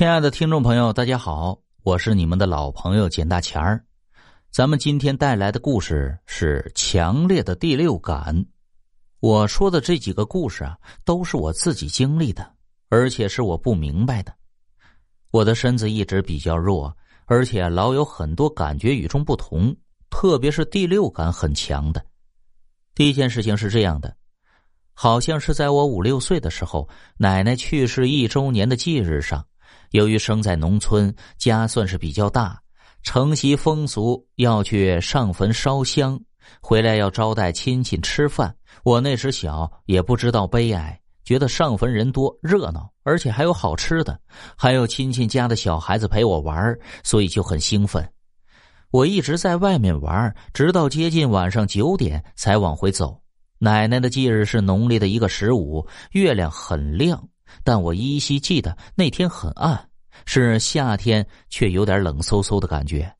亲爱的听众朋友，大家好，我是你们的老朋友简大钱儿。咱们今天带来的故事是强烈的第六感。我说的这几个故事啊，都是我自己经历的，而且是我不明白的。我的身子一直比较弱，而且老有很多感觉与众不同，特别是第六感很强的。第一件事情是这样的，好像是在我五六岁的时候，奶奶去世一周年的忌日上。由于生在农村，家算是比较大，承袭风俗要去上坟烧香，回来要招待亲戚吃饭。我那时小，也不知道悲哀，觉得上坟人多热闹，而且还有好吃的，还有亲戚家的小孩子陪我玩，所以就很兴奋。我一直在外面玩，直到接近晚上九点才往回走。奶奶的忌日是农历的一个十五，月亮很亮。但我依稀记得那天很暗，是夏天，却有点冷飕飕的感觉。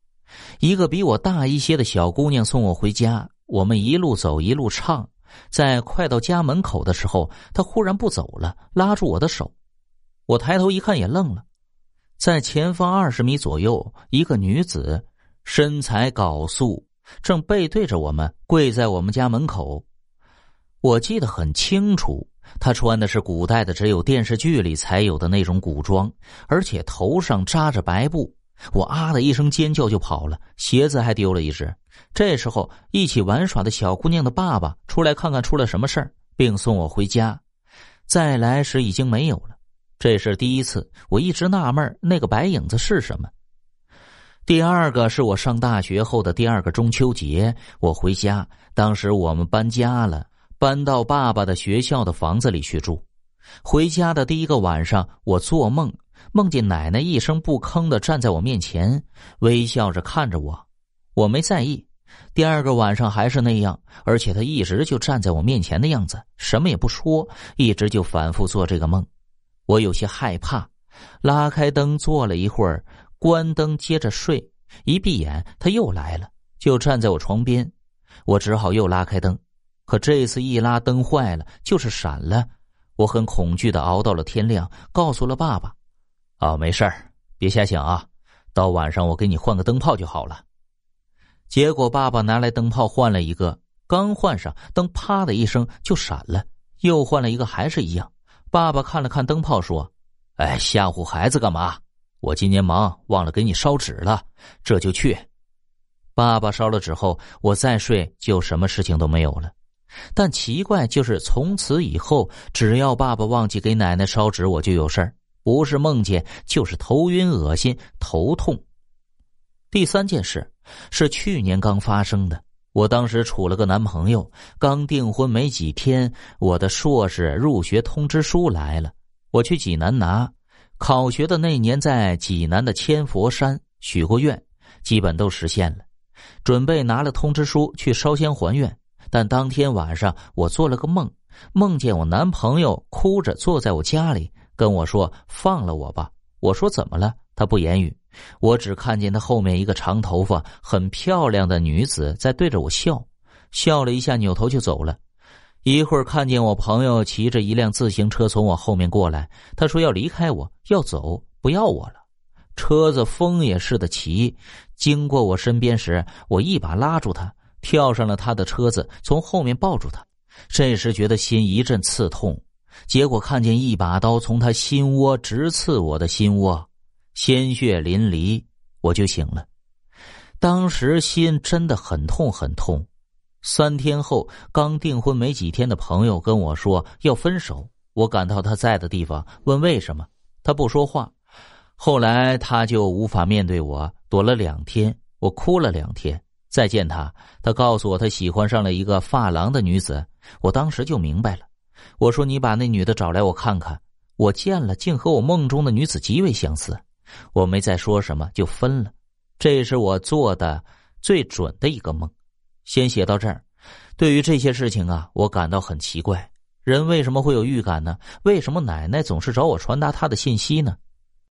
一个比我大一些的小姑娘送我回家，我们一路走一路唱，在快到家门口的时候，她忽然不走了，拉住我的手。我抬头一看，也愣了，在前方二十米左右，一个女子，身材缟素，正背对着我们，跪在我们家门口。我记得很清楚。他穿的是古代的，只有电视剧里才有的那种古装，而且头上扎着白布。我啊的一声尖叫就跑了，鞋子还丢了一只。这时候，一起玩耍的小姑娘的爸爸出来看看出了什么事儿，并送我回家。再来时已经没有了。这是第一次，我一直纳闷那个白影子是什么。第二个是我上大学后的第二个中秋节，我回家，当时我们搬家了。搬到爸爸的学校的房子里去住。回家的第一个晚上，我做梦，梦见奶奶一声不吭的站在我面前，微笑着看着我。我没在意。第二个晚上还是那样，而且她一直就站在我面前的样子，什么也不说，一直就反复做这个梦。我有些害怕，拉开灯坐了一会儿，关灯接着睡。一闭眼，她又来了，就站在我床边。我只好又拉开灯。可这次一拉灯坏了，就是闪了。我很恐惧的熬到了天亮，告诉了爸爸：“啊，没事儿，别瞎想啊，到晚上我给你换个灯泡就好了。”结果爸爸拿来灯泡换了一个，刚换上灯，啪的一声就闪了。又换了一个，还是一样。爸爸看了看灯泡，说：“哎，吓唬孩子干嘛？我今年忙，忘了给你烧纸了，这就去。”爸爸烧了纸后，我再睡就什么事情都没有了。但奇怪就是，从此以后，只要爸爸忘记给奶奶烧纸，我就有事儿，不是梦见，就是头晕、恶心、头痛。第三件事是去年刚发生的，我当时处了个男朋友，刚订婚没几天，我的硕士入学通知书来了，我去济南拿。考学的那年，在济南的千佛山许过愿，基本都实现了，准备拿了通知书去烧香还愿。但当天晚上，我做了个梦，梦见我男朋友哭着坐在我家里，跟我说：“放了我吧。”我说：“怎么了？”他不言语，我只看见他后面一个长头发、很漂亮的女子在对着我笑，笑了一下，扭头就走了。一会儿看见我朋友骑着一辆自行车从我后面过来，他说要离开我，要走，不要我了。车子风也似的骑，经过我身边时，我一把拉住他。跳上了他的车子，从后面抱住他。这时觉得心一阵刺痛，结果看见一把刀从他心窝直刺我的心窝，鲜血淋漓，我就醒了。当时心真的很痛很痛。三天后，刚订婚没几天的朋友跟我说要分手，我赶到他在的地方，问为什么，他不说话。后来他就无法面对我，躲了两天，我哭了两天。再见他，他告诉我他喜欢上了一个发廊的女子，我当时就明白了。我说：“你把那女的找来，我看看。”我见了，竟和我梦中的女子极为相似。我没再说什么，就分了。这是我做的最准的一个梦。先写到这儿。对于这些事情啊，我感到很奇怪。人为什么会有预感呢？为什么奶奶总是找我传达她的信息呢？